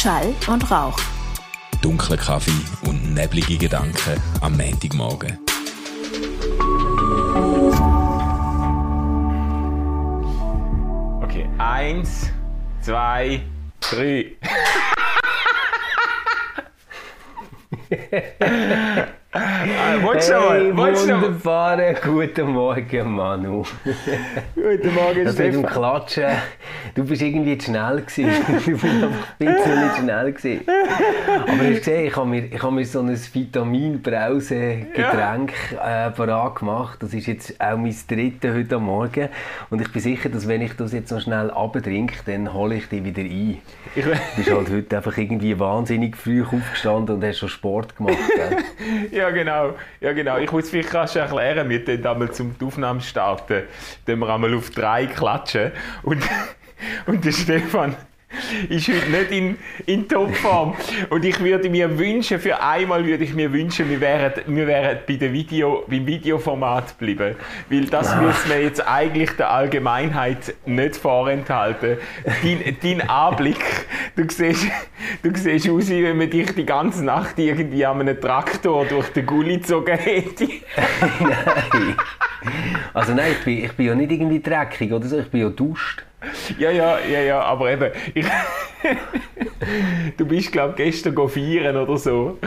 Schall und Rauch. Dunkler Kaffee und neblige Gedanken am Montagmorgen. Okay, eins, zwei, drei. Ah, Wolltest du? Hey, wunderbaren guten Morgen, Manu. Guten Morgen, Das mit dem Stefan. Klatschen, du bist irgendwie zu schnell gewesen. du bist einfach ein bisschen schnell gewesen. Aber hast du gesehen, ich habe mir, ich habe mir so ein Vitaminbrause-Getränk äh, parat gemacht. Das ist jetzt auch mein drittes heute am Morgen. Und ich bin sicher, dass wenn ich das jetzt noch schnell abtrinke, dann hole ich dich wieder ein. Ich, Du bist halt heute einfach irgendwie wahnsinnig früh aufgestanden und hast schon Sport gemacht. Gell? ja, genau. Ja, genau. Ich muss vielleicht rasch erklären, wir dann einmal zum Aufnahme starten, dann wir einmal auf drei klatschen. Und, und der Stefan ist heute nicht in, in Topform. Und ich würde mir wünschen, für einmal würde ich mir wünschen, wir wären, wir wären bei der Video, beim Videoformat geblieben. Weil das müssen wir jetzt eigentlich der Allgemeinheit nicht vorenthalten. Dein, dein Anblick, du siehst, du siehst aus, wie wenn man dich die ganze Nacht irgendwie an einem Traktor durch den Gully gezogen hätte. nein. Also nein, ich bin, ich bin ja nicht irgendwie dreckig oder so, ich bin ja duscht. Ja, ja, ja, ja, aber eben, ich, du bist, glaube ich, gestern feiern oder so.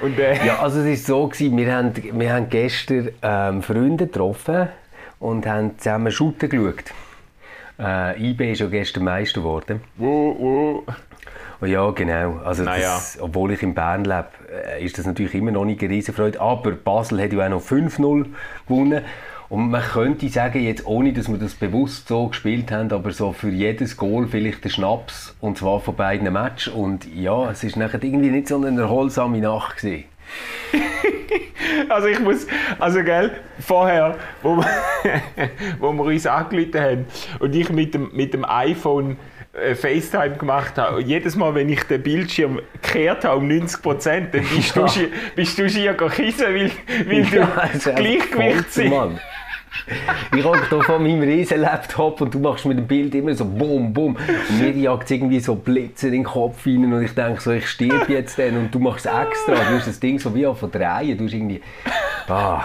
Und, äh, Ja, also es war so, gewesen, wir haben, wir haben gestern ähm, Freunde getroffen und haben zusammen Shooten geschaut. Äh, IB ist ja gestern Meister geworden. wo, wo. Oh ja, genau. Also Naja. das, obwohl ich in Bern lebe, äh, ist das natürlich immer noch nicht eine Riesenfreude. Aber Basel hat ja auch noch 5-0 gewonnen. Und man könnte sagen, jetzt ohne dass wir das bewusst so gespielt haben, aber so für jedes Goal vielleicht der Schnaps. Und zwar von beiden Matches. Und ja, es ist nachher irgendwie nicht so eine erholsame Nacht gewesen. Also ich muss, also gell, vorher, wo wir, wo wir uns angerufen haben und ich mit dem, mit dem iPhone äh, FaceTime gemacht habe, und jedes Mal, wenn ich den Bildschirm gekehrt habe um 90 Prozent, dann bist du, schi- bist du schier kissen, weil, weil du Ja, das ist einfach Gleichgewicht sind. Ich hocke hier vor meinem riesen Laptop und du machst mit dem Bild immer so bum, bum. Und mir jagt irgendwie so Blitze in den Kopf rein und ich denke so, ich sterbe jetzt dann und du machst es extra. Du hast das Ding so wie von drehen. Du hast irgendwie... Ah,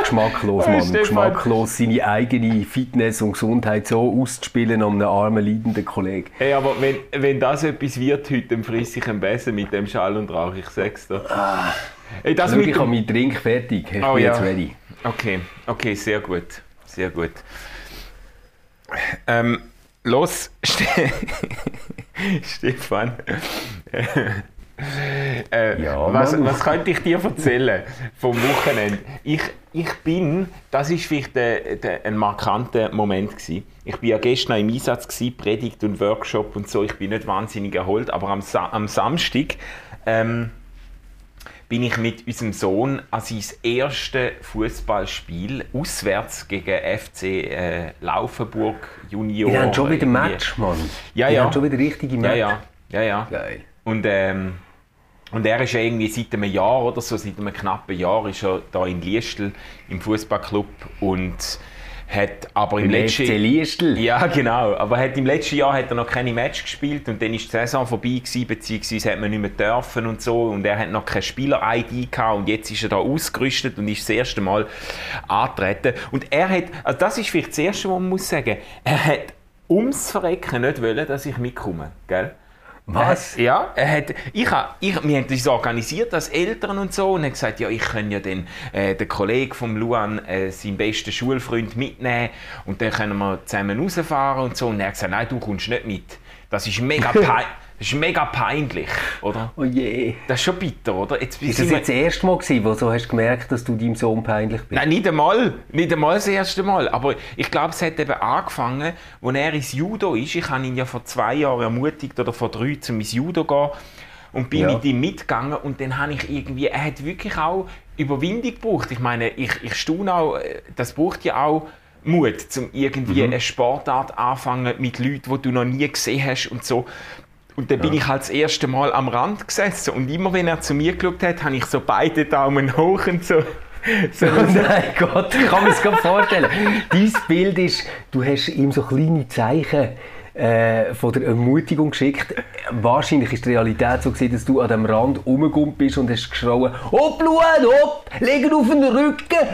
geschmacklos, Hey, Mann. Geschmacklos, seine eigene Fitness und Gesundheit so auszuspielen an einem armen, leidenden Kollegen. Hey, aber wenn, wenn das etwas wird heute, dann friss ich einen Besen mit dem Schall und Rauch, ich sag's dir. Hey, das Schau, mit ich habe meinen Drink fertig. Ich Oh bin ja. jetzt ready. Okay, okay, sehr gut. Sehr gut. Ähm, los, Ste Stefan. äh, Ja, was, was könnte ich dir erzählen vom Wochenende? Ich, ich bin, das ist vielleicht der, der, ein markanter Moment gewesen. Ich bin ja gestern im Einsatz gewesen, Predigt und Workshop und so. Ich bin nicht wahnsinnig erholt, aber am, Sa am Samstag ähm, bin ich mit unserem Sohn an sein erstes Fußballspiel auswärts gegen FC äh, Laufenburg Junior. Wir haben schon wieder. Match, Mann. Ja, Wir ja. haben schon wieder richtige Ja, Match. ja, ja, ja. Geil. Und, ähm, und er ist ja irgendwie seit einem Jahr oder so, seit einem knappen Jahr ist er da in Liestl im Fußballclub und hat aber im letzten Liestl. ja, genau. Aber hat im letzten Jahr hat er noch keine Match gespielt und dann ist die Saison vorbei gewesen, beziehungsweise hat man nicht mehr dürfen und so und er hat noch keine Spieler-ID gehabt und jetzt ist er da ausgerüstet und ist das erste Mal antreten. Und er hat, also das ist vielleicht das Erste, was man muss sagen, er hat ums Verrecken nicht wollen, dass ich mitkomme, gell? Was? Er, ja, er hat, ich, ha- ich, wir haben das organisiert als Eltern und so und haben gesagt, ja, ich kann ja dann äh, den Kollegen von Luan, äh, seinen besten Schulfreund, mitnehmen und dann können wir zusammen rausfahren und so. Und er hat gesagt, nein, du kommst nicht mit. Das ist mega, pein das ist mega peinlich, oder? Oh je. Das ist schon bitter, oder? Jetzt Ist das jetzt das erste Mal gewesen, wo du hast gemerkt, dass du deinem Sohn peinlich bist? Nein, nicht einmal. Nicht einmal das erste Mal. Aber ich glaube, es hat eben angefangen, als er ins Judo ist. Ich habe ihn ja vor zwei Jahren ermutigt, oder vor drei, zum ins Judo zu gehen. Und bin Ja. mit ihm mitgegangen. Und dann habe ich irgendwie, er hat wirklich auch Überwindung gebraucht. Ich meine, ich, ich staune auch, äh, das braucht ja auch Mut, um irgendwie eine Sportart anfangen mit Leuten, die du noch nie gesehen hast und so. Und dann bin ich halt das erste Mal am Rand gesessen und immer wenn er zu mir geschaut hat, habe ich so beide Daumen hoch und so. so Oh nein Gott, ich kann mir das gerade vorstellen. Dein Bild ist, du hast ihm so kleine Zeichen äh, von der Ermutigung geschickt. wahrscheinlich ist die Realität so gewesen, dass du an dem Rand rumgekommen bist und hast geschrauen, hopp, Luan, hopp, leg auf den Rücken.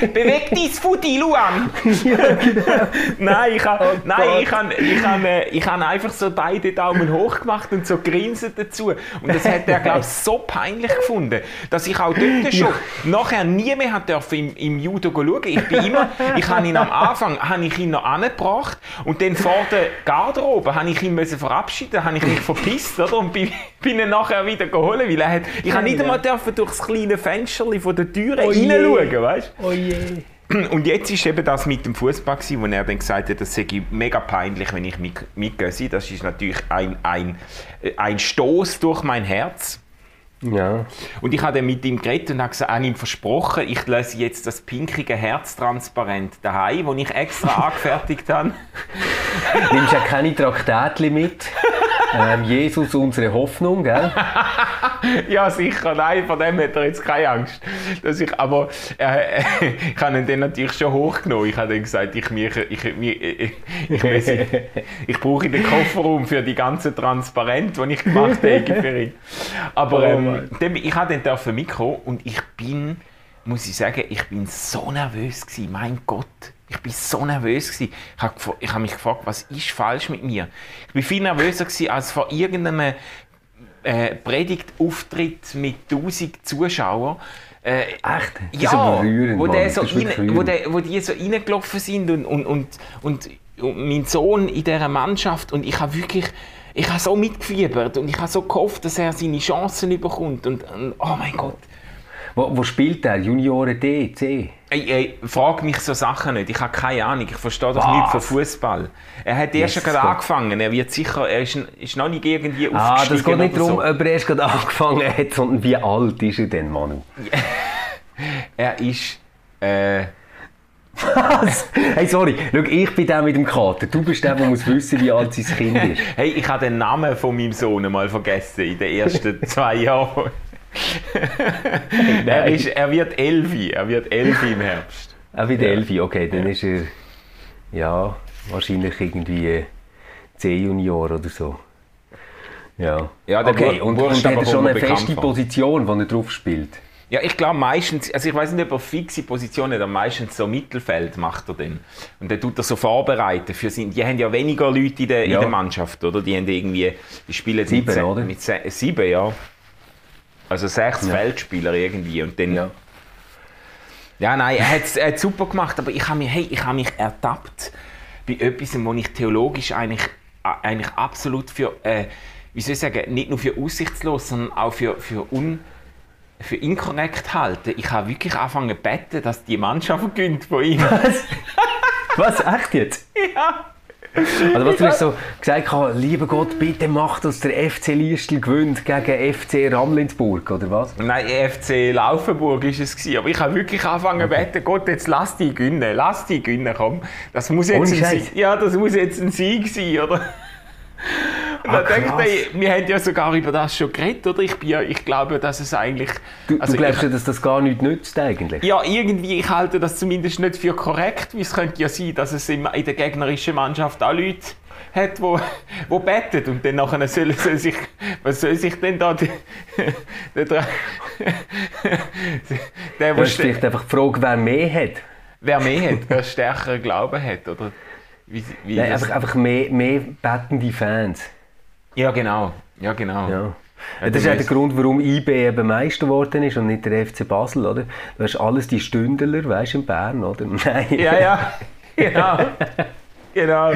Beweg dein Futi, Luan! nein, ich habe Oh nein, Gott. ich hab, ich hab, äh, ich hab einfach so beide Daumen hoch gemacht und so grinsen dazu. Und das hat er, glaube ich, so peinlich gefunden, dass ich auch dort schon nachher nie mehr hat dürfen im, im Judo schauen. Ich bin immer, ich habe ihn am Anfang habe ich ihn noch angebracht und dann vor der Garderobe habe ich ihn müssen verabschieden, habe ich mich verpisst oder? und bin, bin ihn nachher wieder geholt, weil er hat, ich habe nicht einmal dürfen durch das kleine Fensterchen von der Tür Oh je. reinschauen, weißt Oh je. und jetzt ist eben das mit dem Fußball, wo er dann gesagt hat, das sei mega peinlich, wenn ich mit, mitgehe. Das ist natürlich ein, ein, ein Stoß durch mein Herz. Ja. Und ich habe dann mit ihm geredet und habe gesagt, ihm versprochen, ich löse jetzt das pinkige Herz transparent daheim, das ich extra angefertigt habe. Nimmst ja keine Traktätchen mit. Ähm, Jesus, unsere Hoffnung, gell? Ja, sicher, nein, von dem hat er jetzt keine Angst. Dass ich, aber äh, ich habe ihn dann natürlich schon hochgenommen. Ich habe dann gesagt, ich, mich, ich, ich, ich, ich, ich brauche den Kofferraum für die ganzen Transparent, die ich gemacht habe für ihn. Aber Oh ähm, dann, ich habe dann dürfen mitkommen und ich bin, muss ich sagen, ich bin so nervös gewesen. Mein Gott. Ich bin so nervös gewesen. Ich habe, habe mich gefragt, was ist falsch mit mir? Ich bin viel nervöser gewesen als vor irgendeinem äh, Predigtauftritt mit 1000 Zuschauern. Äh, Echt? Das ja, wo, der so rein, wo, der, wo die so reingelaufen sind und, und, und, und, und mein Sohn in dieser Mannschaft und ich habe wirklich, ich habe so mitgefiebert und ich habe so gehofft, dass er seine Chancen bekommt und, und oh mein Gott. Wo, wo spielt der? Junioren D, C? Ey, ey, frag mich so Sachen nicht. Ich habe keine Ahnung. Ich verstehe doch nichts von Fußball. Er hat erst gerade angefangen. Er wird sicher, er ist, ist noch nicht irgendwie Ah, das geht nicht darum, so. ob er erst gerade angefangen hat, sondern wie alt ist er denn, Manu? Er ist. Äh, Was? Hey, sorry, schau, ich bin der mit dem Kater. Du bist der, der muss wissen, wie alt sein Kind ist. hey, ich habe den Namen von meinem Sohn mal vergessen in den ersten zwei Jahren. Er, ist, er wird elfi. Er wird elfi im Herbst. Auch wie der Elfi, okay, dann ist er, ja, wahrscheinlich irgendwie C-Junior oder so. Ja. Ja, der okay, und, und hat er schon eine feste war. Position, wo er drauf spielt? Ja, ich glaube meistens, also ich weiß nicht, ob er fixe Positionen hat, aber meistens so Mittelfeld macht er dann. Und dann tut er so vorbereiten für sein, die haben ja weniger Leute in der, Ja. in der Mannschaft, oder? Die haben irgendwie, die spielen Sieben, mit, oder? mit sieben, ja. Also sechs Feldspieler irgendwie und dann... Ja. Ja, nein, er hat es super gemacht, aber ich habe mich, hey, ich habe mich ertappt bei etwas, wo ich theologisch eigentlich, eigentlich absolut für, äh, wie soll ich sagen, nicht nur für aussichtslos, sondern auch für, für, un, für inkorrekt halte. Ich habe wirklich angefangen zu beten, dass die Mannschaft gewinnt von ihm. Was, echt jetzt? ja. Also was du hast so gesagt hast, lieber Gott, bitte mach, dass der FC Liestl gewinnt gegen FC Ramlinsburg, oder was? Nein, FC Laufenburg ist es gewesen. Aber ich habe wirklich angefangen zu beten, Gott, jetzt lass die gewinnen, lass die gewinnen, komm. Das muss jetzt, ein. Sieg, ja, das muss jetzt ein Sieg sein, oder? Ah, krass. ich, wir haben ja sogar über das schon geredet, oder? Ich, bin ja, ich glaube, dass es eigentlich... Du, also du glaubst ja, dass das gar nichts nützt eigentlich? ja, irgendwie, ich halte das zumindest nicht für korrekt, weil es könnte ja sein, dass es im- in der gegnerischen Mannschaft auch Leute hat, wo, wo bettet und dann nachher soll, soll sich, was soll sich denn da der, der, der, der, ist ste- vielleicht einfach die Frage, wer mehr hat. wer mehr hat, wer stärkeren Glauben hat, oder wie, wie Nein, einfach, einfach mehr, mehr bettende Fans. Ja genau, ja genau. Ja. Ja, das ist auch der Grund, warum IB eben Meister geworden ist und nicht der FC Basel, oder? Du hast alles die Stündler, weißt du, in Bern, oder? Nein. Ja, ja, genau. Genau.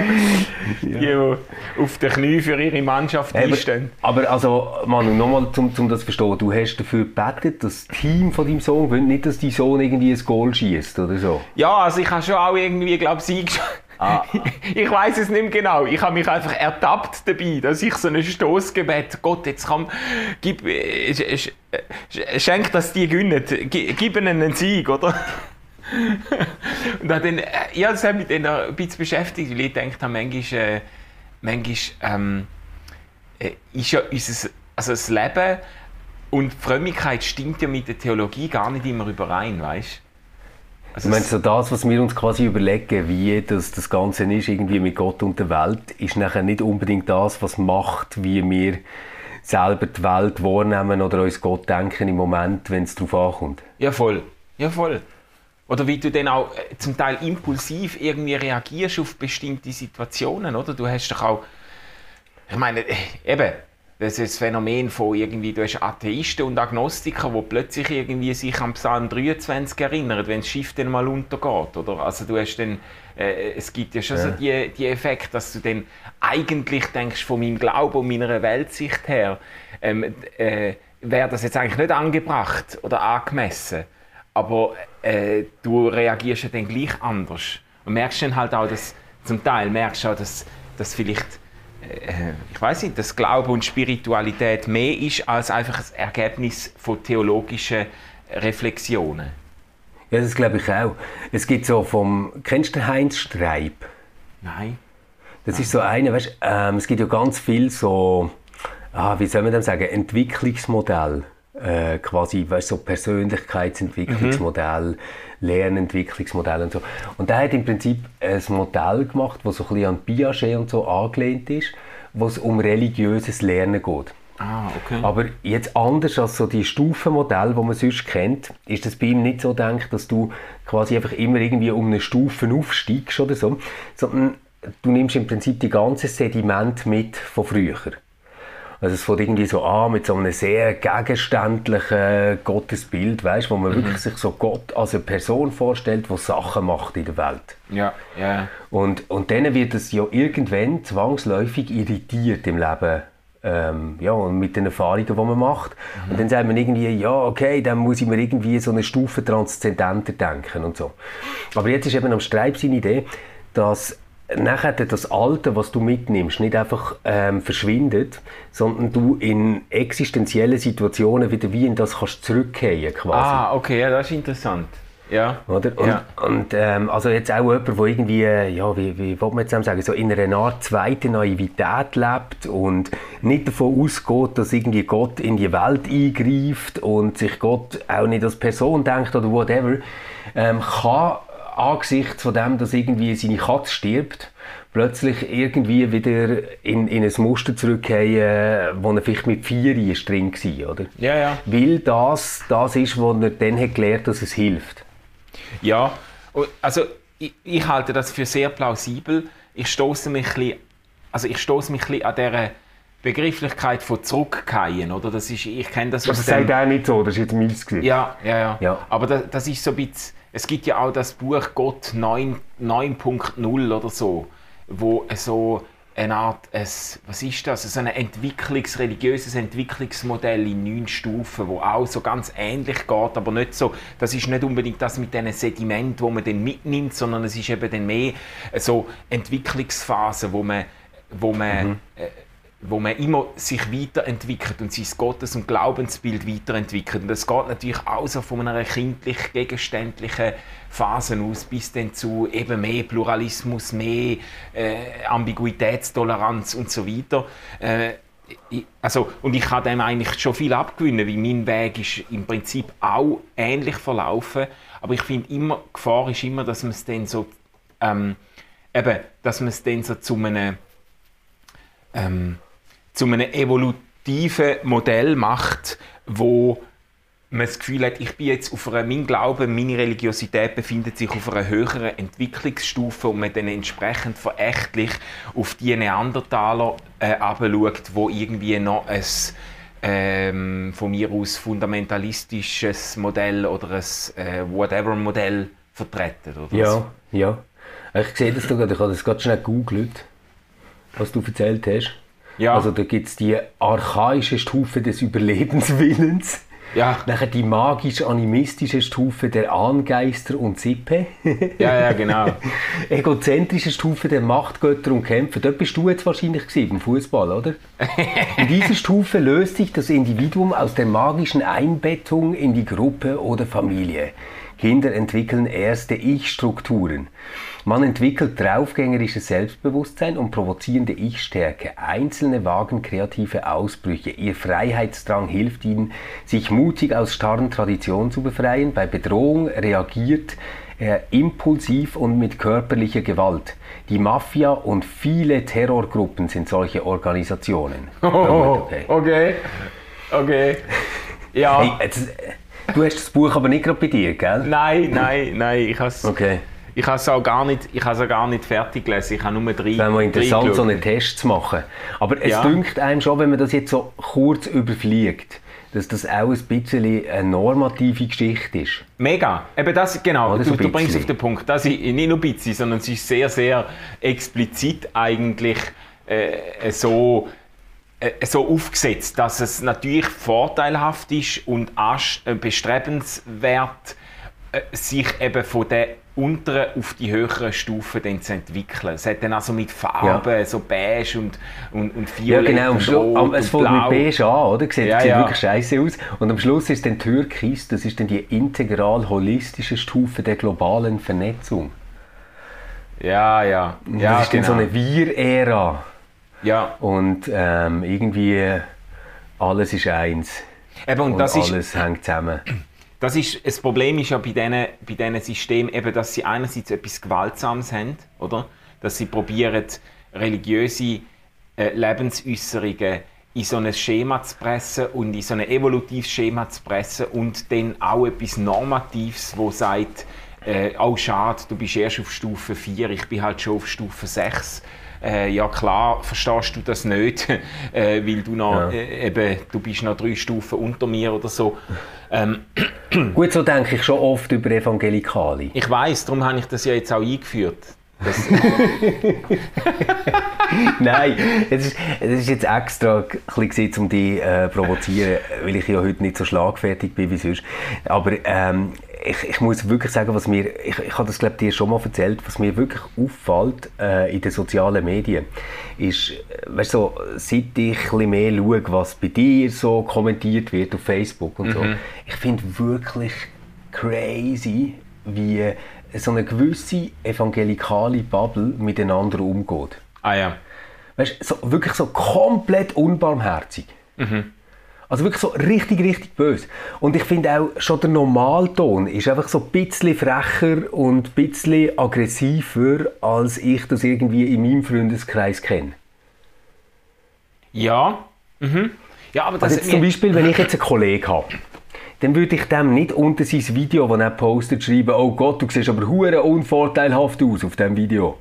Die, die auf den Knie für ihre Mannschaft Aber, einstehen. aber also, Manu, nochmal, um, um das zu verstehen, du hast dafür gebetet, dass das Team von deinem Sohn will, nicht, dass dein Sohn irgendwie ein Goal schießt oder so. Ja, also ich habe schon auch irgendwie, glaube ich, Ah. ich weiß es nicht mehr genau. Ich habe mich einfach ertappt dabei, dass ich so ein Stoßgebet, Gott, jetzt komm, gib, äh, sch- sch- schenk, dass die gewinnen, Gi- gib ihnen einen Sieg, oder? Und dann, äh, ja, das hat mich dann ein bisschen beschäftigt, weil ich gedacht manchmal, äh, manchmal ähm, äh, ist ja unser, also das Leben und Frömmigkeit stimmt ja mit der Theologie gar nicht immer überein, weißt Also ich meine, so das, was wir uns quasi überlegen, wie das, das Ganze ist, irgendwie mit Gott und der Welt, ist nachher nicht unbedingt das, was macht, wie wir selber die Welt wahrnehmen oder uns Gott denken im Moment, wenn es darauf ankommt. Ja, voll. Ja, voll. Oder wie du dann auch äh, zum Teil impulsiv irgendwie reagierst auf bestimmte Situationen, oder? Du hast doch auch, ich meine, äh, eben, das ist das Phänomen von irgendwie, du hast Atheisten und Agnostiker, die plötzlich irgendwie sich am Psalm 23 erinnern, wenn das Schiff dann mal untergeht, oder? Also du hast dann, äh, es gibt ja schon ja. so die, die Effekt, dass du dann eigentlich denkst, von meinem Glauben und meiner Weltsicht her, ähm, äh, wäre das jetzt eigentlich nicht angebracht oder angemessen. Aber äh, du reagierst ja dann gleich anders. Und merkst dann halt auch, dass, zum Teil merkst du auch, dass, dass vielleicht ich weiß nicht, dass Glaube und Spiritualität mehr ist als einfach ein Ergebnis von theologischen Reflexionen. Ja, das glaube ich auch. Es gibt so vom, kennst du Heinz Streib? Nein. Das Nein. ist so eine, weißt, ähm, es gibt ja ganz viel so, ah, wie soll man das sagen, Entwicklungsmodell. Äh, quasi weißt, so Persönlichkeitsentwicklungsmodell, mhm. Lernentwicklungsmodell und so. Und der hat im Prinzip ein Modell gemacht, das so ein bisschen an Piaget und so angelehnt ist, wo es um religiöses Lernen geht. Ah, okay. Aber jetzt anders als so die Stufenmodelle, die man sonst kennt, ist das bei ihm nicht so gedacht, dass du quasi einfach immer irgendwie um eine Stufe aufsteigst oder so, sondern du nimmst im Prinzip die ganze Sediment mit von früher. Also es fängt irgendwie so an mit so einem sehr gegenständlichen Gottesbild, weißt, wo man mhm. wirklich sich so Gott als eine Person vorstellt, die Sachen macht in der Welt. Ja, ja. Und, und dann wird es ja irgendwann zwangsläufig irritiert im Leben. Ähm, ja, und mit den Erfahrungen, die man macht. Mhm. Und dann sagt man irgendwie, ja, okay, dann muss ich mir irgendwie so eine Stufe transzendenter denken und so. Aber jetzt ist eben am Streib seine Idee, dass nachher das Alte, was du mitnimmst, nicht einfach ähm, verschwindet, sondern du in existenziellen Situationen wieder wie in das kannst zurückkehren quasi. Ah, okay, ja, das ist interessant. Ja. Oder? Und, ja. und ähm, also jetzt auch jemand, der irgendwie, ja, wie, wie will man jetzt sagen, so in einer Art zweite Naivität lebt und nicht davon ausgeht, dass irgendwie Gott in die Welt eingreift und sich Gott auch nicht als Person denkt oder whatever, ähm, kann angesichts von dem, dass irgendwie seine Katze stirbt, plötzlich irgendwie wieder in, in ein Muster zurückkehren, wo er vielleicht mit vier ist drin war, oder? Ja, ja. Weil das das ist, wo er dann hat gelernt dass es hilft. Ja, also ich, ich halte das für sehr plausibel. Ich stoße mich ein bisschen, also ich stoße mich ein bisschen an dieser Begrifflichkeit von zurückkehren, oder? Das ist, ich kenne das aus Das sagt er nicht so, das ist jetzt meins Ja, ja, ja, ja. Aber das, das ist so ein bisschen es gibt ja auch das Buch Gott 9.0 oder so, wo so eine Art, ein, was ist das, so ein Entwicklungs-, religiöses Entwicklungsmodell in neun Stufen, wo auch so ganz ähnlich geht, aber nicht so, das ist nicht unbedingt das mit diesen Sediment, wo man dann mitnimmt, sondern es ist eben dann mehr so Entwicklungsphasen, wo man, wo man mhm. äh, wo man immer sich weiterentwickelt und sein Gottes- und Glaubensbild weiterentwickelt. Und das geht natürlich auch so von einer kindlich gegenständlichen Phase aus bis dann zu eben mehr Pluralismus, mehr äh, Ambiguitätstoleranz und so weiter. Äh, also, und ich kann dem eigentlich schon viel abgewinnen, weil mein Weg ist im Prinzip auch ähnlich verlaufen. Aber ich finde immer, die Gefahr ist immer, dass man es dann so, ähm, eben, dass man es dann so zu einem, ähm, zu einem evolutiven Modell macht, wo man das Gefühl hat, ich bin jetzt auf einer, mein Glaube, meine Religiosität befindet sich auf einer höheren Entwicklungsstufe und man dann entsprechend verächtlich auf die Neandertaler äh, wo irgendwie noch ein ähm, von mir aus fundamentalistisches Modell oder ein äh, whatever Modell vertreten. Oder ja, so. ja. Ich sehe das gerade, ich habe das gerade schnell gegoogelt, was du erzählt hast. Ja. Also da gibt es die archaische Stufe des Überlebenswillens. Ja. Nachher die magisch-animistische Stufe der Ahngeister und Sippe. ja, ja, genau. Egozentrische Stufe der Machtgötter und Kämpfer. Dort bist du jetzt wahrscheinlich gewesen, beim Fußball, oder? in dieser Stufe löst sich das Individuum aus der magischen Einbettung in die Gruppe oder Familie. Kinder entwickeln erste Ich-Strukturen. Man entwickelt draufgängerisches Selbstbewusstsein und provozierende Ich-Stärke. Einzelne wagen kreative Ausbrüche. Ihr Freiheitsdrang hilft ihnen, sich mutig aus starren Traditionen zu befreien. Bei Bedrohung reagiert äh, impulsiv und mit körperlicher Gewalt. Die Mafia und viele Terrorgruppen sind solche Organisationen. Oh, okay. Okay. okay. Ja. Hey, jetzt, du hast das Buch aber nicht gerade bei dir, gell? Nein, nein, nein. Ich has, Okay. Ich has auch gar nicht, ich has auch gar nicht fertig gelesen. Ich habe nur drei. Es wäre mal interessant, drei so einen. Test zu machen. Aber es Ja. dünkt einem schon, wenn man das jetzt so kurz überfliegt, dass das auch ein bisschen eine normative Geschichte ist. Mega. Eben das, genau. Oder so du, du ein bringst auf den Punkt. Das ist nicht nur ein bisschen, sondern es ist sehr, sehr explizit eigentlich äh, so, äh, so aufgesetzt, dass es natürlich vorteilhaft ist und äh, bestrebenswert, äh, sich eben von der unteren auf die höheren Stufen dann zu entwickeln. Es hat dann also mit Farben, so beige und, und, und Ja, violett genau. Am und Schlu- rot am- es und fängt mit beige an, oder? Sieht, Ja, sieht ja. wirklich scheiße aus. Und am Schluss ist dann Türkis, das ist dann die integral holistische Stufe der globalen Vernetzung. Ja, ja. Und ja das ist dann so genau. eine Wir-Ära. ja. Und ähm, irgendwie alles ist eins. Eben, und Und das ist, alles hängt zusammen. Das, ist, das Problem ist ja bei diesen, bei diesen Systemen, eben, dass sie einerseits etwas Gewaltsames haben, oder? dass sie probieren, religiöse äh, Lebensäußerungen in so ein Schema zu pressen und in so ein evolutives Schema zu pressen und dann auch etwas Normatives, wo sagt, äh, oh schade, du bist erst auf Stufe 4, ich bin halt schon auf Stufe 6. Äh, ja klar, verstehst du das nicht, äh, weil du noch, Ja. äh, eben, du bist noch drei Stufen unter mir oder so. Ähm, Gut, so denke ich schon oft über Evangelikale. Ich weiß, darum habe ich das ja jetzt auch eingeführt. Nein, es ist, es ist jetzt extra bisschen, um dich äh, provozieren, weil ich ja heute nicht so schlagfertig bin wie sonst. Aber ähm, ich, ich muss wirklich sagen, was mir, ich, ich habe das glaube dir schon mal erzählt, was mir wirklich auffällt äh, in den sozialen Medien, ist, weißt, so, seit ich ein mehr schaue, was bei dir so kommentiert wird auf Facebook und so, ich finde wirklich crazy, wie so eine gewisse evangelikale Bubble miteinander umgeht. ah ja. Weißt du, so, wirklich so komplett unbarmherzig. Also wirklich so richtig, richtig böse. Und ich finde auch, schon der Normalton ist einfach so ein bisschen frecher und ein bisschen aggressiver, als ich das irgendwie in meinem Freundeskreis kenne. Ja. Mhm. Ja, aber das Also jetzt zum Beispiel, wenn ich jetzt einen Kollegen habe, dann würde ich dem nicht unter sein Video, das er postet, schreiben, oh Gott, du siehst aber hure unvorteilhaft aus auf diesem Video.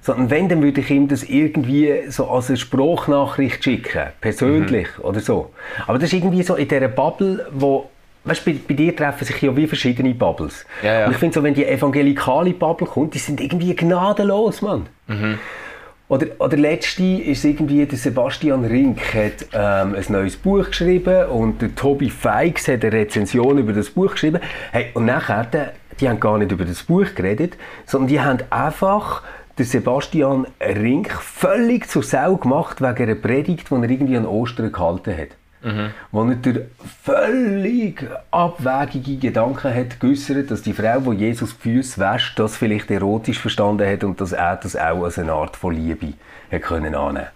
Sondern wenn, dann würde ich ihm das irgendwie so als eine Sprachnachricht schicken, persönlich oder so. Aber das ist irgendwie so in dieser Bubble, wo Weißt, bei, bei dir treffen sich ja wie verschiedene Bubbles. Ja, ja. Und ich finde so, wenn die evangelikale Bubble kommt, die sind irgendwie gnadenlos, Mann. Oder, oder letzte ist irgendwie der Sebastian Rink hat ähm, ein neues Buch geschrieben und der Tobi Feix hat eine Rezension über das Buch geschrieben. Hey, und nachher, die haben gar nicht über das Buch geredet, sondern die haben einfach den Sebastian Rink völlig zur Sau gemacht wegen einer Predigt, die er irgendwie an Ostern gehalten hat. Wo er durch völlig abwegige Gedanken hat geäussert, dass die Frau, die Jesus die Füße wäscht, das vielleicht erotisch verstanden hat und dass er das auch als eine Art von Liebe hat können annehmen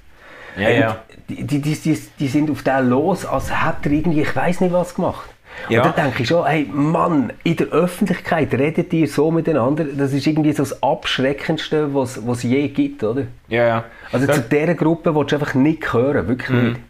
Ja, ja. Die, die, die, die, sind auf den los, als hätte er irgendwie, ich weiß nicht was gemacht. Ja. Und dann denke ich schon, hey Mann, in der Öffentlichkeit redet ihr so miteinander, das ist irgendwie so das Abschreckendste, was es je gibt, oder? Ja, ja. Also Das- zu dieser Gruppe willst du einfach nicht hören, wirklich Mhm. nicht.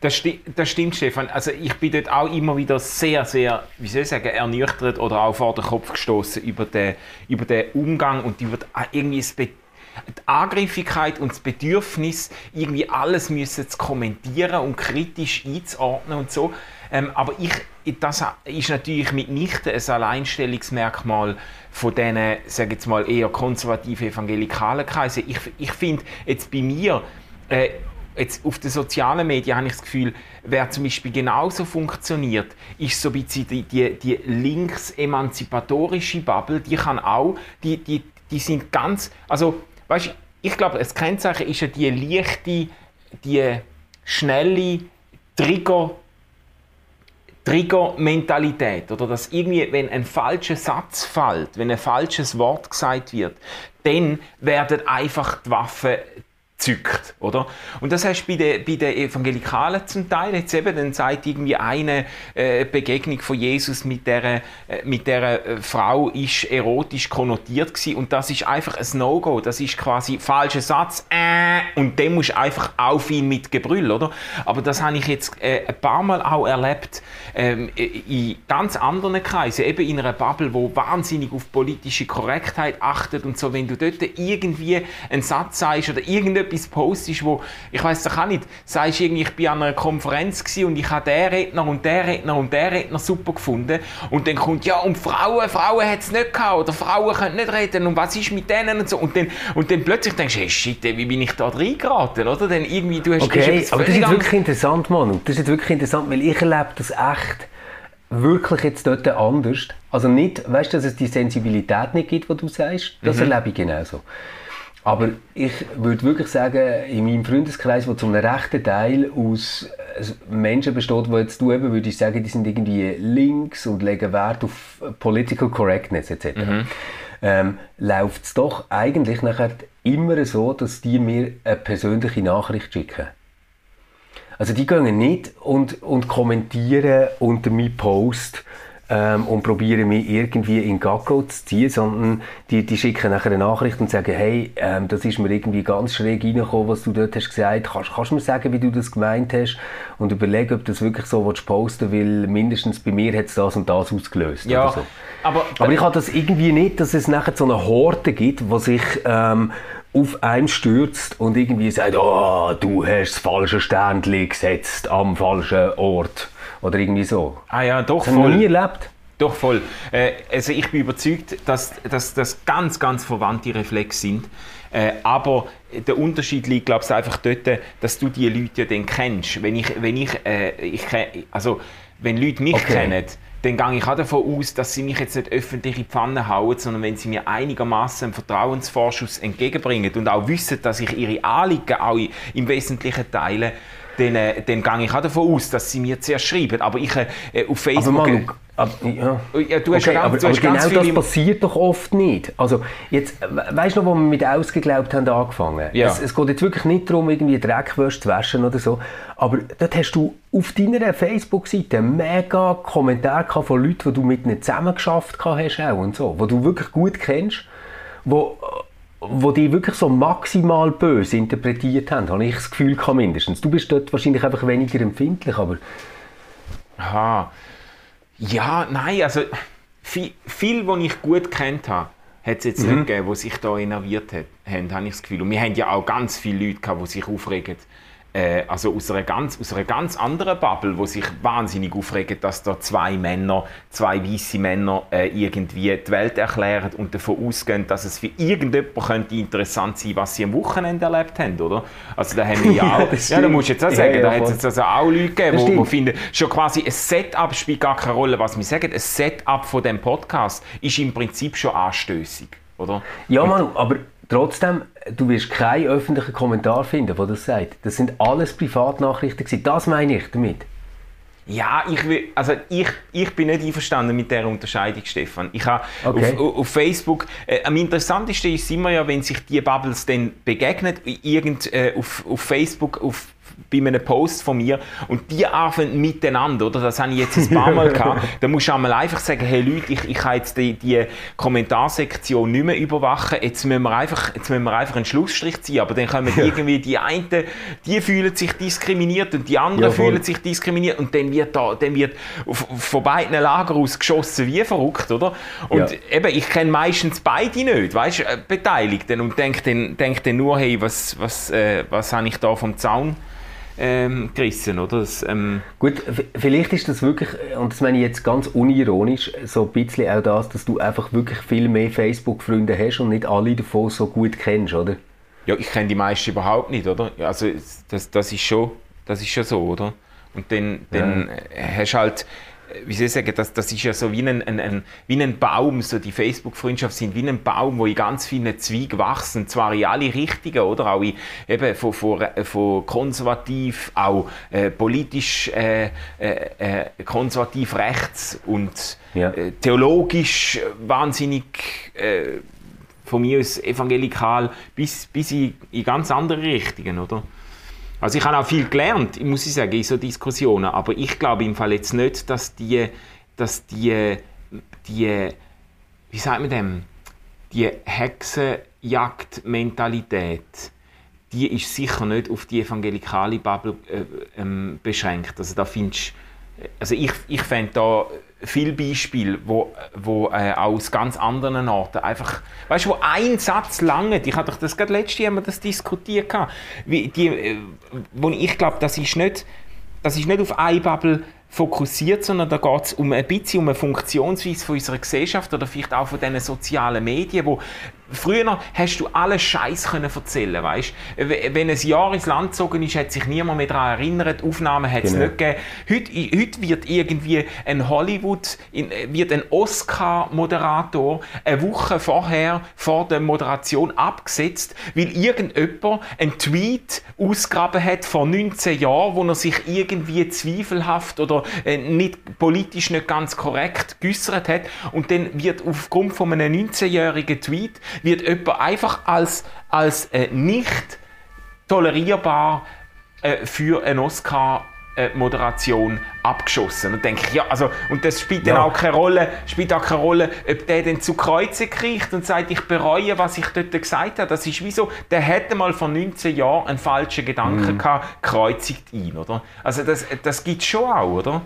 Das, sti das stimmt, Stefan. Also ich bin dort auch immer wieder sehr, sehr, wie soll ich sagen, ernüchtert oder auch vor den Kopf gestoßen über den, über den Umgang und über die, irgendwie das die Angriffigkeit und das Bedürfnis, irgendwie alles müssen zu kommentieren und kritisch einzuordnen und so. Ähm, aber ich, das ist natürlich mitnichten ein Alleinstellungsmerkmal von diesen, sage jetzt mal, eher konservativen evangelikalen Kreisen. Ich, ich finde jetzt bei mir, äh, jetzt auf den sozialen Medien habe ich das Gefühl, wer zum Beispiel genauso funktioniert, ist so ein bisschen die, die, die links-emanzipatorische Bubble, die kann auch, die, die, die sind ganz, also, weißt ich glaube, das Kennzeichen ist ja die leichte, die schnelle Trigger, Trigger-Mentalität. Oder dass irgendwie, wenn ein falscher Satz fällt, wenn ein falsches Wort gesagt wird, dann werden einfach die Waffen zückt, oder? Und das du bei den, bei den Evangelikalen zum Teil. Jetzt eben, dann sagt irgendwie eine äh, Begegnung von Jesus mit der, äh, mit der äh, Frau ist erotisch konnotiert gewesen und das ist einfach ein No-Go. Das ist quasi falscher Satz äh, und dem musst du einfach auf ihn mit Gebrüll, oder? Aber das habe ich jetzt äh, ein paar Mal auch erlebt ähm, in ganz anderen Kreisen, eben in einer Bubble, wo wahnsinnig auf politische Korrektheit achtet und so, wenn du dort irgendwie einen Satz sagst oder irgendetwas postest, wo, ich weiß doch auch nicht, sagst irgendwie, ich bin an einer Konferenz und ich habe den Redner und den Redner und den Redner super gefunden und dann kommt, ja, und Frauen, Frauen hat es nicht gehabt oder Frauen können nicht reden und was ist mit denen und so und dann, und dann plötzlich denkst du, hey, shit, wie bin ich da reingeraten, oder? Dann irgendwie, du hast, okay, aber das ist wirklich interessant, Mann, das ist wirklich interessant, weil ich erlebe das echt wirklich jetzt dort anders. Also nicht, weißt du, dass es die Sensibilität nicht gibt, die du sagst, das mhm. erlebe ich genauso. Aber ich würde wirklich sagen, in meinem Freundeskreis, der zu einem rechten Teil aus äh, Menschen besteht, die jetzt du eben würdest sagen, die sind irgendwie links und legen Wert auf Political Correctness etc., mhm. ähm, läuft es doch eigentlich nachher immer so, dass die mir eine persönliche Nachricht schicken. Also die gehen nicht und, und kommentieren unter meinem Post ähm, und probieren mich irgendwie in Gacko zu ziehen, sondern die, die schicken nachher eine Nachricht und sagen, hey, ähm, das ist mir irgendwie ganz schräg reingekommen, was du dort hast gesagt. Kannst, kannst du mir sagen, wie du das gemeint hast? Und überlegen, ob du das wirklich so willst posten weil mindestens bei mir hat es das und das ausgelöst. Ja, so. aber, aber ich habe das irgendwie nicht, dass es nachher so eine Horte gibt, die sich ähm, auf einen stürzt und irgendwie sagt, oh, du hast das falsche Sternchen gesetzt am falschen Ort. Oder irgendwie so. Ah ja, doch, das voll. nie erlebt. Doch, voll. Äh, also ich bin überzeugt, dass das ganz, ganz verwandte Reflexe sind. Äh, aber der Unterschied liegt, glaube ich, einfach dort, dass du die Leute ja dann kennst. Wenn ich, wenn ich, äh, ich also wenn Leute mich okay. kennen, dann gehe ich auch davon aus, dass sie mich jetzt nicht öffentlich in die Pfanne hauen, sondern wenn sie mir einigermaßen einen Vertrauensvorschuss entgegenbringen und auch wissen, dass ich ihre Anliegen auch im Wesentlichen teile, dann, äh, dann gehe ich auch davon aus, dass sie mir zuerst schreiben. Aber ich äh, auf Facebook... Aber Manu, aber, ja. ja. du hast okay, ganz, aber, du hast aber genau das passiert doch oft nicht. Also jetzt, weißt du noch, wo wir mit Ausgeglaubt haben angefangen? Ja. Es, es geht jetzt wirklich nicht darum, irgendwie Dreckwürste zu waschen oder so. Aber dort hast du auf deiner Facebook-Seite mega Kommentare von Leuten, die du mit ihnen zusammengeschafft hast auch und so, die du wirklich gut kennst, wo wo die wirklich so maximal böse interpretiert haben, habe ich das Gefühl gehabt, mindestens. Du bist dort wahrscheinlich einfach weniger empfindlich, aber... Aha. Ja, nein, also viel, viel was ich gut kennt habe, hat es jetzt mhm. nicht gegeben, die sich da innerviert haben, habe ich das Gefühl. Und wir haben ja auch ganz viele Leute gehabt, die sich aufregen äh, also aus einer, ganz, aus einer ganz anderen Bubble, wo sich wahnsinnig aufregen, dass da zwei Männer, zwei weiße Männer äh, irgendwie die Welt erklären und davon ausgehen, dass es für irgendjemand könnte interessant sein, was sie am Wochenende erlebt haben, oder? Also da haben wir ja auch, ja, ja da musst du jetzt auch sagen, ja, ja, da hat es also auch Leute gegeben, die finden, schon quasi ein Setup spielt gar keine Rolle, was wir sagen, ein Setup von dem Podcast ist im Prinzip schon anstößig, oder? Ja, Manu, aber Trotzdem, du wirst keinen öffentlichen Kommentar finden, der das sagt. Das sind alles Privatnachrichten gewesen. Das meine ich damit. Ja, ich, will, also ich, ich bin nicht einverstanden mit dieser Unterscheidung, Stefan. Ich habe okay. auf, auf, Facebook, äh, am interessantesten ist immer ja, wenn sich die Bubbles dann begegnen, irgend, äh, auf, auf Facebook, auf bei einem Post von mir und die arbeiten miteinander, oder? Das habe ich jetzt ein paar Mal gehabt. Da musst du einmal einfach sagen, hey Leute, ich, ich kann jetzt die, die Kommentarsektion nicht mehr überwachen, jetzt müssen wir einfach, jetzt müssen wir einfach einen Schlussstrich ziehen, aber dann kommen ja. irgendwie die einen, die fühlen sich diskriminiert und die anderen ja, fühlen sich diskriminiert und dann wird da, dann wird von beiden Lagern aus geschossen wie verrückt, oder? Und ja. eben, ich kenne meistens beide nicht, weißt, äh, Beteiligten und denke dann, denk dann nur, hey, was, was, äh, was habe ich da vom Zaun ähm, gerissen, oder? Das, ähm Gut, vielleicht ist das wirklich, und das meine ich jetzt ganz unironisch, so ein bisschen auch das, dass du einfach wirklich viel mehr Facebook-Freunde hast und nicht alle davon so gut kennst, oder? Ja, ich kenne die meisten überhaupt nicht, oder? Also das, das, ist, schon, das ist schon so, oder? Und dann, dann ja. hast du halt wie soll ich sagen, das, das ist ja so wie ein, ein, ein wie ein Baum, so die Facebook-Freundschaft sind wie ein Baum, wo in ganz vielen Zweigen wachsen, zwar in alle Richtungen, oder auch in, eben von, von, von konservativ, auch äh, politisch äh, äh, äh konservativ rechts und ja. Äh, theologisch wahnsinnig äh, von mir aus evangelikal bis, bis in, in ganz andere Richtungen, oder? Also ich habe auch viel gelernt, muss ich sagen, in so Diskussionen, aber ich glaube im Fall jetzt nicht, dass die, dass die, die wie sagt man dem, die Hexenjagd-Mentalität, die ist sicher nicht auf die evangelikale Bubble äh, ähm, beschränkt. Also da findest also ich, ich fände da viele Beispiele, wo, wo äh, aus ganz anderen Orten einfach, weißt du, wo ein Satz lange, ich hatte das gerade letztes Jahr das diskutiert, wie die, äh, wo ich glaube, das ist nicht, das ist nicht auf eine Bubble fokussiert, sondern da geht es um ein bisschen um eine Funktionsweise von unserer Gesellschaft oder vielleicht auch von diesen sozialen Medien, wo Früher hast du alles Scheiß können erzählen, weißt? Wenn ein Jahr ins Land gezogen ist, hat sich niemand mehr daran erinnert. Aufnahmen hat es genau. nicht gegeben. Heute, heute, wird irgendwie ein Hollywood, wird ein Oscar-Moderator eine Woche vorher vor der Moderation abgesetzt, weil irgendjemand einen Tweet ausgraben hat vor 19 Jahren, wo er sich irgendwie zweifelhaft oder äh, nicht politisch nicht ganz korrekt geäußert hat und dann wird aufgrund von einem 19-jährigen Tweet wird jemand einfach als, als äh, nicht tolerierbar äh, für einen Oscar Moderation abgeschossen. Und denke ich, ja, also, und das spielt ja. dann auch keine Rolle, spielt auch keine Rolle, ob der dann zu Kreuze kriegt und sagt, ich bereue, was ich dort gesagt habe. Das ist wie so, der hätte mal vor 19 Jahren einen falschen Gedanken mhm. gehabt, kreuzigt ihn, oder? Also das, das gibt es schon auch, oder?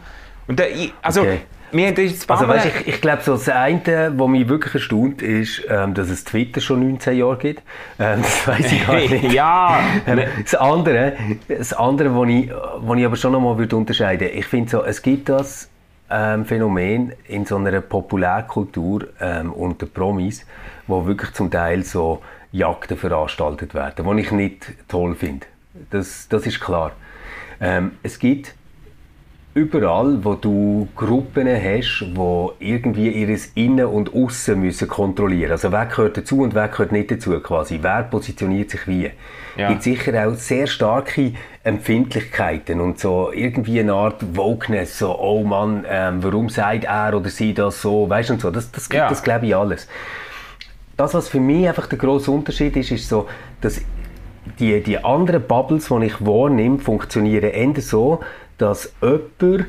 Und der, also, okay. Wir also, weißt, ich, ich glaube, so das eine, was mich wirklich erstaunt, ist, ähm, dass es Twitter schon 19 Jahre gibt. Ähm, das weiß ich gar nicht. ja! Ähm, das andere, das andere was, ich, was ich aber schon noch mal würde unterscheiden würde, ich finde so, es gibt das ähm, Phänomen in so einer Populärkultur ähm, unter Promis, wo wirklich zum Teil so Jagden veranstaltet werden, was ich nicht toll finde. Das, das ist klar. Es gibt überall, wo du Gruppen hast, wo irgendwie ihres Innen und Aussen müssen kontrollieren. Also wer gehört dazu und wer gehört nicht dazu quasi. Wer positioniert sich wie? Ja. gibt sicher auch sehr starke Empfindlichkeiten und so irgendwie eine Art Wokeness, so oh Mann, ähm, warum sagt er oder sie das so, weißt du und so. Das, das gibt ja. das glaube ich alles. Das, was für mich einfach der große Unterschied ist, ist so, dass die, die anderen Bubbles, die ich wahrnehme, funktionieren eher so, dass jemand,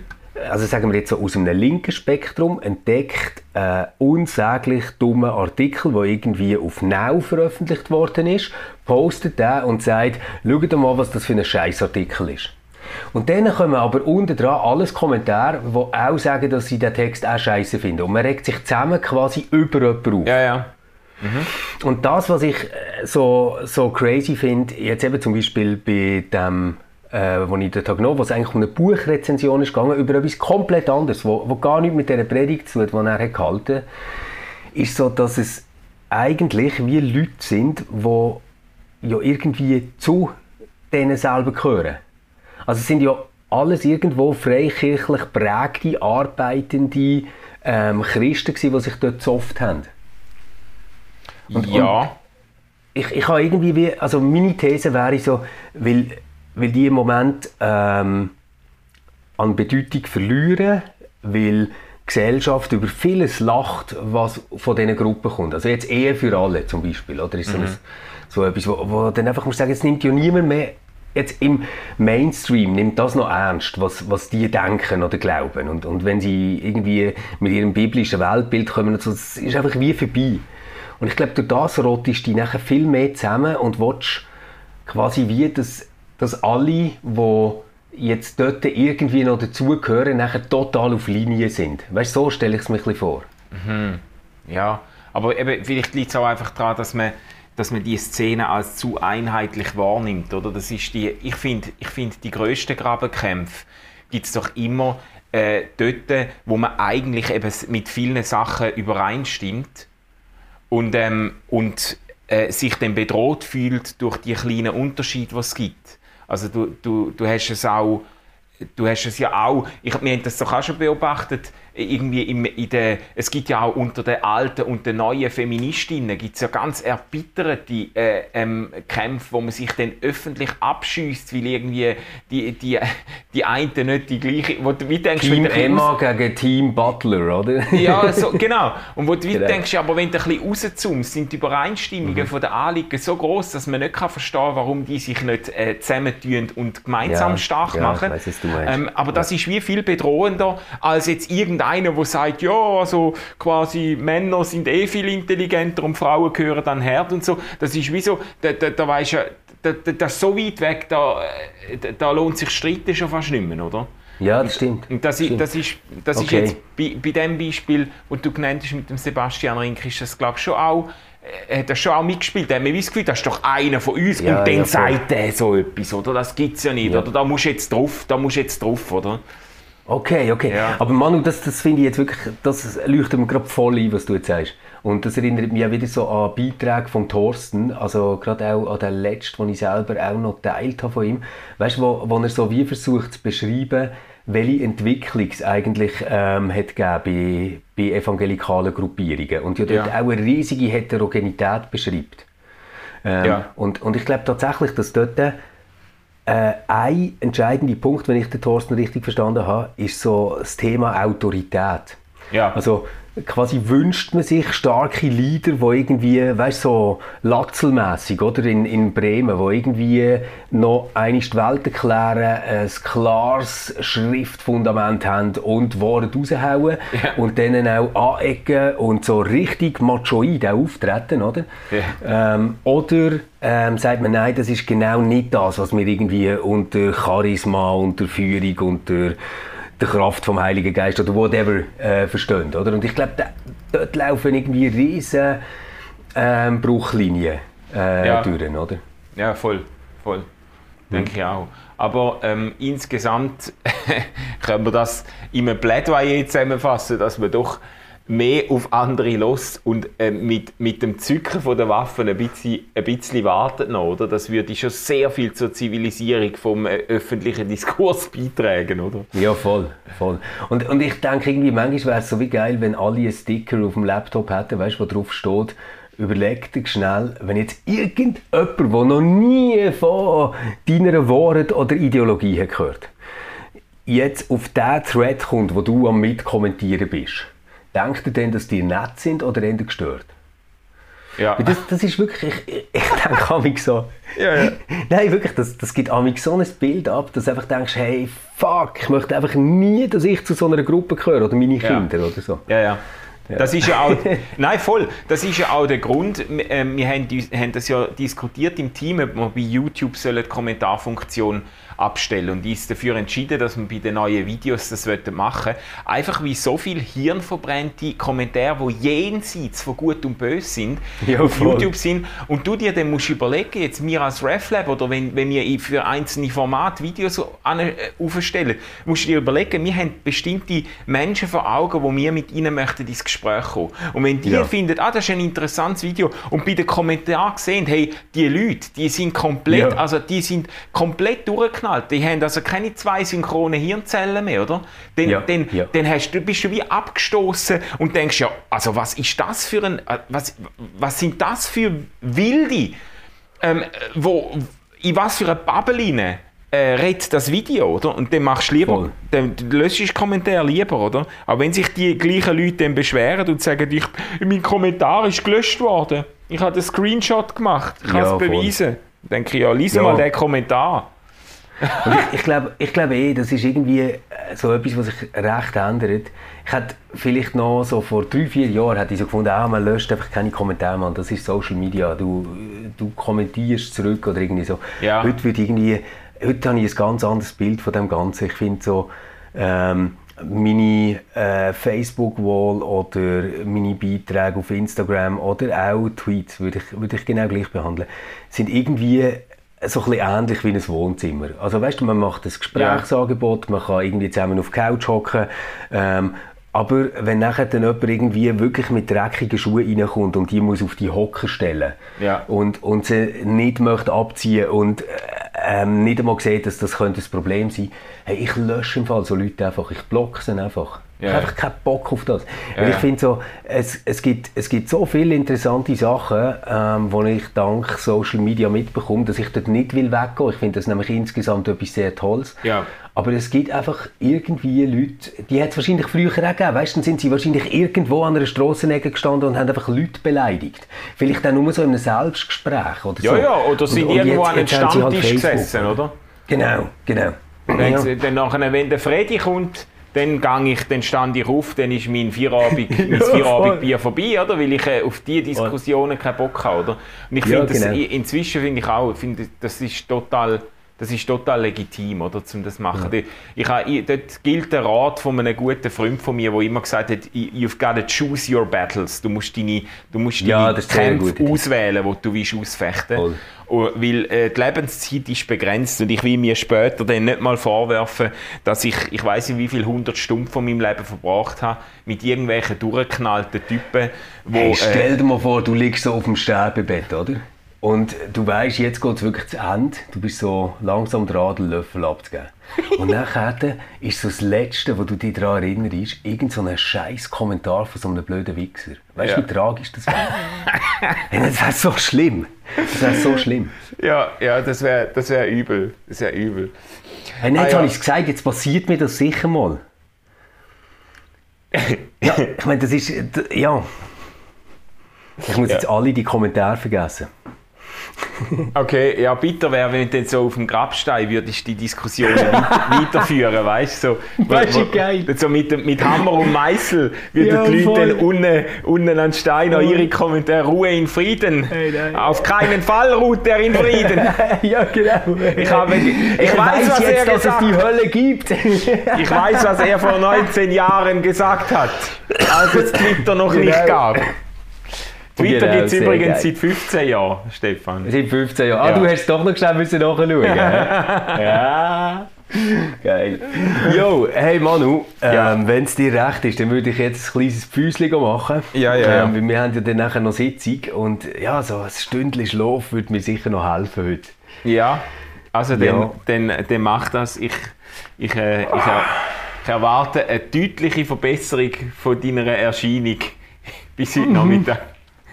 also sagen wir jetzt so aus einem linken Spektrum, entdeckt einen unsäglich dummen Artikel, der irgendwie auf Now veröffentlicht worden ist, postet den und sagt, schaut mal, was das für ein Scheißartikel ist. Und dann kommen aber unten dran alles Kommentare, die auch sagen, dass sie den Text auch scheiße finden. Und man regt sich zusammen quasi über jemanden auf. Ja, ja. Mhm. Und das, was ich äh, so, so crazy finde, jetzt eben zum Beispiel bei dem äh, wo ich dort genommen habe, wo es eigentlich um eine Buchrezension ist gegangen, über etwas komplett anderes, wo, wo gar nichts mit dieser Predigt zu tun, die er hat gehalten hat, ist so, dass es eigentlich wie Leute sind, die ja irgendwie zu denen selber gehören. Also es sind ja alles irgendwo freikirchlich prägte, arbeitende ähm, Christen gewesen, die sich dort gezofft haben. Und, ja. Und ich, ich habe irgendwie, wie, also meine These wäre so, weil weil die im Moment ähm, an Bedeutung verlieren, weil die Gesellschaft über vieles lacht, was von diesen Gruppen kommt. Also jetzt eher für alle zum Beispiel. Oder ist so, mhm. ein, so etwas, wo, wo dann einfach muss sagen, jetzt nimmt ja niemand mehr jetzt im Mainstream nimmt das noch ernst, was, was die denken oder glauben. Und, und wenn sie irgendwie mit ihrem biblischen Weltbild kommen, so, das ist einfach wie vorbei. Und ich glaube, durch das rottest du die nachher viel mehr zusammen und willst quasi wie das dass alle, die jetzt dort irgendwie noch dazugehören, nachher total auf Linie sind. Weißt so stelle ich es mir ein bisschen vor. Mhm. Ja, aber eben, vielleicht liegt es auch einfach daran, dass man, dass man die Szene als zu einheitlich wahrnimmt. Oder? Das ist die, ich finde, ich find, die grössten Grabenkämpfe gibt es doch immer äh, dort, wo man eigentlich eben mit vielen Sachen übereinstimmt und, ähm, und äh, sich dann bedroht fühlt durch die kleinen Unterschiede, die es gibt. Also du, du, du hast es auch, du hast es ja auch, ich, wir haben das doch auch schon beobachtet, irgendwie im, in der, es gibt ja auch unter den alten und den neuen Feministinnen gibt es ja ganz erbitterte äh, ähm, Kämpfe, wo man sich dann öffentlich abschießt, weil irgendwie die, die, die einen nicht die gleiche, wo du wie denkst, Team Emma gegen Team Butler, oder? ja, so, genau. Und wo du wie Genau. denkst, ja, aber wenn du ein bisschen rauszoomst, sind die Übereinstimmungen von den Anliegen so groß, dass man nicht kann verstehen kann, warum die sich nicht äh, zusammentun und gemeinsam Ja, stark ja, machen. meinst. Ähm, aber das ist wie viel bedrohender, als jetzt irgendeiner, der sagt, ja, also quasi Männer sind eh viel intelligenter und Frauen gehören dann Herd und so. Das ist wie so, da, da, da weisst du, da, da, das ist so weit weg, da, da, lohnt sich Streiten schon fast nicht mehr, oder? Ja, das stimmt. Und das, ist, Stimmt. das, ist, das Okay. ist jetzt bei, bei dem Beispiel, das du genannt hast mit dem Sebastian Rink, ist das glaube ich schon auch, äh, hat er schon auch mitgespielt. Da haben wir das Gefühl, das ist doch einer von uns Ja, und dann ja, sagt der so etwas, oder? Das gibt es ja nicht, Ja. oder? Da musst du jetzt drauf, da musst jetzt drauf, oder? Okay, okay. Ja. Aber Manu, das, das finde ich jetzt wirklich, das leuchtet mir gerade voll ein, was du jetzt sagst. Und das erinnert mich auch wieder so an Beiträge von Thorsten, also gerade auch an den letzten, den ich selber auch noch geteilt habe von ihm. Weißt du, wo, wo er so wie versucht zu beschreiben, welche Entwicklung es eigentlich ähm, hat gegeben bei, bei evangelikalen Gruppierungen. Und ja dort Ja. auch eine riesige Heterogenität beschreibt. Ähm, Ja. und, und ich glaube tatsächlich, dass dort äh, ein entscheidender Punkt, wenn ich den Thorsten richtig verstanden habe, ist so das Thema Autorität. Ja. Also quasi wünscht man sich starke Leader, die irgendwie, weißt so latzelmässig oder? In, in Bremen, wo irgendwie noch einmal die Welt erklären, ein klares Schriftfundament haben und Worte raushauen und dann auch anecken und so richtig machoid auch auftreten, oder? Ähm, oder ähm, sagt man, nein, das ist genau nicht das, was wir irgendwie unter Charisma, unter Führung, unter der Kraft vom Heiligen Geist oder whatever äh, verstehen, oder? Und ich glaube, dort laufen irgendwie riesen ähm, Bruchlinien äh, Ja. durch, oder? Ja, voll, voll. Denke ich auch. Aber ähm, insgesamt können wir das in einem Plädoyer zusammenfassen, dass man doch mehr auf andere los und äh, mit, mit dem Zücken der Waffen ein bisschen, ein bisschen wartet noch, oder? Das würde schon sehr viel zur Zivilisierung vom äh, öffentlichen Diskurs beitragen, oder? Ja, voll, voll. Und, und ich denke irgendwie, manchmal wäre es so wie geil, wenn alle einen Sticker auf dem Laptop hätten, weißt du, wo drauf steht, überleg dir schnell, wenn jetzt irgendjemand, der noch nie von deiner Wort oder Ideologie gehört, jetzt auf den Thread kommt, wo du am Mitkommentieren bist, denkt er denn, dass die nett sind oder eher gestört? Ja. Das, das ist wirklich, ich, ich, denke amig so. Ja, ja. Nein, wirklich, das, das gibt amig so ein Bild ab, dass du einfach denkst, hey, fuck, ich möchte einfach nie, dass ich zu so einer Gruppe gehöre oder meine Ja. Kinder oder so. Ja, ja. Das ist ja auch, nein, voll. Das ist ja auch der Grund. Wir, äh, wir haben, haben das ja diskutiert im Team, ob wir bei YouTube sollen die Kommentarfunktion abstellen und ist dafür entschieden, dass wir bei den neuen Videos das machen. Einfach wie so viel hirnverbrannte Kommentare, die jenseits von Gut und Böse sind, Ja, auf voll. YouTube sind. Und du dir dann musst überlegen, jetzt wir als RefLab oder wenn, wenn wir für einzelne Formate Videos äh, aufstellen, musst du dir überlegen, wir haben bestimmte Menschen vor Augen, wo wir mit ihnen möchten ins Gespräch kommen. Und wenn die Ja. finden, ah, das ist ein interessantes Video und bei den Kommentaren sehen, hey, die Leute, die sind komplett, Ja. also die sind komplett durchgeknallt. Die haben also keine zwei synchrone Hirnzellen mehr, oder? Dann, Ja, dann, ja. dann hast du, bist du wie abgestoßen und denkst, ja, also was ist das für ein, äh, was, was sind das für Wilde, ähm, wo, in was für eine Bubble äh, redet das Video, oder? Und dann machst du lieber, Voll. dann löst du Kommentar lieber, oder? Aber wenn sich die gleichen Leute dann beschweren und sagen, ich, mein Kommentar ist gelöscht worden, ich habe einen Screenshot gemacht, ich kann Ja, es beweisen, dann denke ich, ja, lies Ja. mal den Kommentar. Ich, ich glaube ich glaub eh, das ist irgendwie äh, so etwas, was sich recht ändert. Ich hätte vielleicht noch so vor drei, vier Jahren hätte ich so gefunden, ah, man löscht einfach keine Kommentare, man. das ist Social Media, du, du kommentierst zurück oder irgendwie so. Ja. Heute, wird irgendwie, heute habe ich ein ganz anderes Bild von dem Ganzen. Ich finde so, ähm, meine äh, Facebook-Wall oder meine Beiträge auf Instagram oder auch Tweets würde ich, würde ich genau gleich behandeln, sind irgendwie so ein bisschen ähnlich wie ein Wohnzimmer. Also weißt du, man macht ein Gesprächsangebot, man kann irgendwie zusammen auf die Couch hocken, ähm, aber wenn nachher dann jemand irgendwie wirklich mit dreckigen Schuhen reinkommt und die muss auf die Hocker stellen Ja. und, und sie nicht möchte abziehen und äh, ähm, nicht einmal sieht, dass das könnte ein Problem sein hey, ich lösche im Fall so Leute einfach, ich blocke sie einfach. Ich Ja. habe einfach keinen Bock auf das. Weil Ja. ich finde so, es, es, gibt, es gibt so viele interessante Sachen, ähm, die ich dank Social Media mitbekomme, dass ich dort nicht will weggehen. Ich finde das nämlich insgesamt etwas sehr Tolles. Ja. Aber es gibt einfach irgendwie Leute, die hat es wahrscheinlich früher auch gegeben. Weißt du, dann sind sie wahrscheinlich irgendwo an einer Strassenecke gestanden und haben einfach Leute beleidigt. Vielleicht dann nur so in einem Selbstgespräch oder Ja, so. ja, oder Und- sind und irgendwo an einem halt Stammtisch Facebook. gesessen, oder? Genau, genau. Wenn, Ja. sie- dann nachher, wenn der Freddy kommt, dann, gang ich, dann stand ich auf, dann ist mein Feierabend, mein Ja, Feierabendbier vorbei, oder? weil ich äh, auf diese Diskussionen keinen Bock habe. Oder? Und ich Ja, finde, genau. inzwischen finde ich auch, finde, das ist total... Das ist total legitim, oder, um das zu machen. Die- Ich, ich, dort gilt der Rat von einem guten Freund von mir, der immer gesagt hat, you've got to choose your battles. Du musst deine, du musst Ja, deine Kämpfe auswählen, die du willst ausfechten und Weil äh, die Lebenszeit ist begrenzt und ich will mir später dann nicht mal vorwerfen, dass ich, ich weiß nicht wie viele hundert Stunden von meinem Leben verbracht habe mit irgendwelchen durchgeknallten Typen, wo Hey, äh, stell dir mal vor, du liegst so auf dem Sterbebett, oder? Und du weißt, jetzt geht es wirklich zu Ende. Du bist so langsam dran, den Löffel abzugeben. Und nachher ist so das Letzte, wo du dich daran erinnerst, irgend so ein scheiß Kommentar von so einem blöden Wichser. Weißt du, Ja. wie tragisch das wäre? das wäre so schlimm. Das wäre so schlimm. ja, ja, das wäre das wär übel. Das wäre übel. Hey, jetzt Ah, ja. habe ich es gesagt, jetzt passiert mir das sicher mal. Ja, ich meine, das ist. Ja. Ich muss Ja. jetzt alle die Kommentare vergessen. Okay, ja, bitter wäre, wenn du so auf dem Grabstein würdest die Diskussionen wei- weiterführen, weißt du? So, Weißt du, geil. So mit, mit Hammer und Meißel würden Ja, die Leute dann unten, unten an den Stein Voll. ihre Kommentare Ruhe in Frieden. Hey, nein. Auf keinen Fall ruht er in Frieden. ja, genau. Ich, habe, ich Ich weiß, was er jetzt, dass es gesagt die. Hölle gibt. Ich weiß, was er vor 19 Jahren gesagt hat, als es Twitter noch nicht Genau. gab. Twitter Genau, gibt es übrigens geil. seit 15 Jahren, Stefan. Seit 15 Jahren. Ah, Ja. du hast doch noch schnell müssen nachschauen. ja. Geil. Jo, hey Manu, ähm, Ja. wenn es dir recht ist, dann würde ich jetzt ein kleines Pfüßchen machen. Ja, ja. Ähm, wir haben ja dann nachher noch Sitzung und ja, so ein Stündchen Schlaf würde mir sicher noch helfen heute. Ja, also dann, Ja. dann, dann mach das. Ich, ich, äh, ich, ich erwarte eine deutliche Verbesserung von deiner Erscheinung bis heute Nachmittag.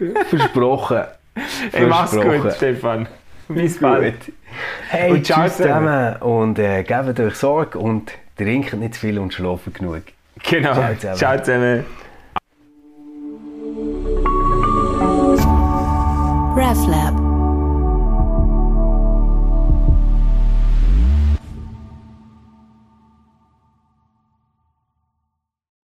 Versprochen. Hey, mach's Versprochen. gut, Stefan. Bis bald. Hey, Und ciao tschüss zusammen und äh, gebt euch Sorge und trinkt nicht zu viel und schlafen genug. Genau. Ciao zusammen. Ciao zusammen. RefLab